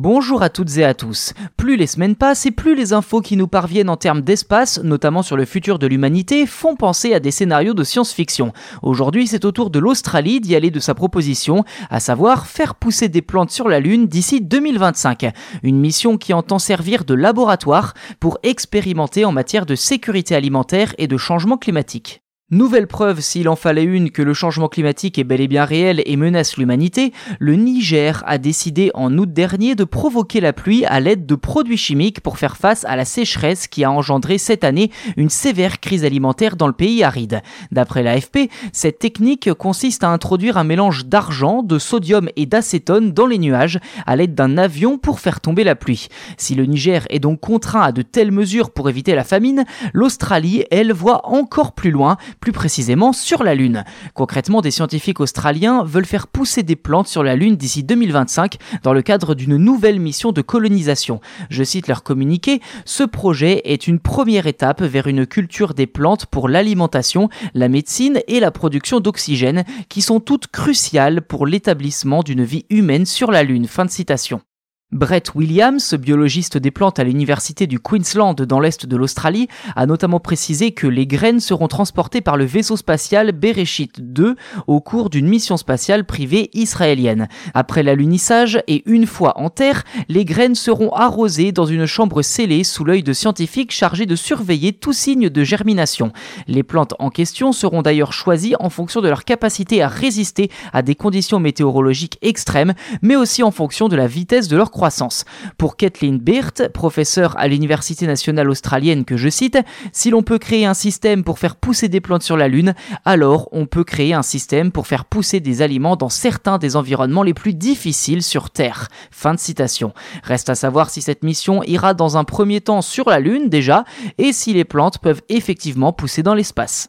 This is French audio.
Bonjour à toutes et à tous. Plus les semaines passent et plus les infos qui nous parviennent en termes d'espace, notamment sur le futur de l'humanité, font penser à des scénarios de science-fiction. Aujourd'hui, c'est au tour de l'Australie d'y aller de sa proposition, à savoir faire pousser des plantes sur la Lune d'ici 2025. Une mission qui entend servir de laboratoire pour expérimenter en matière de sécurité alimentaire et de changement climatique. Nouvelle preuve, s'il en fallait une, que le changement climatique est bel et bien réel et menace l'humanité, le Niger a décidé en août dernier de provoquer la pluie à l'aide de produits chimiques pour faire face à la sécheresse qui a engendré cette année une sévère crise alimentaire dans le pays aride. D'après l'AFP, cette technique consiste à introduire un mélange d'argent, de sodium et d'acétone dans les nuages à l'aide d'un avion pour faire tomber la pluie. Si le Niger est donc contraint à de telles mesures pour éviter la famine, l'Australie, elle, voit encore plus loin plus précisément sur la Lune. Concrètement, des scientifiques australiens veulent faire pousser des plantes sur la Lune d'ici 2025 dans le cadre d'une nouvelle mission de colonisation. Je cite leur communiqué, ce projet est une première étape vers une culture des plantes pour l'alimentation, la médecine et la production d'oxygène qui sont toutes cruciales pour l'établissement d'une vie humaine sur la Lune. Fin de citation. Brett Williams, biologiste des plantes à l'université du Queensland dans l'est de l'Australie, a notamment précisé que les graines seront transportées par le vaisseau spatial Bereshit 2 au cours d'une mission spatiale privée israélienne. Après l'alunissage et une fois en terre, les graines seront arrosées dans une chambre scellée sous l'œil de scientifiques chargés de surveiller tout signe de germination. Les plantes en question seront d'ailleurs choisies en fonction de leur capacité à résister à des conditions météorologiques extrêmes, mais aussi en fonction de la vitesse de leur Pour Kathleen Beert, professeure à l'Université nationale australienne que je cite, si l'on peut créer un système pour faire pousser des plantes sur la Lune, alors on peut créer un système pour faire pousser des aliments dans certains des environnements les plus difficiles sur Terre. Fin de citation. Reste à savoir si cette mission ira dans un premier temps sur la Lune déjà, et si les plantes peuvent effectivement pousser dans l'espace.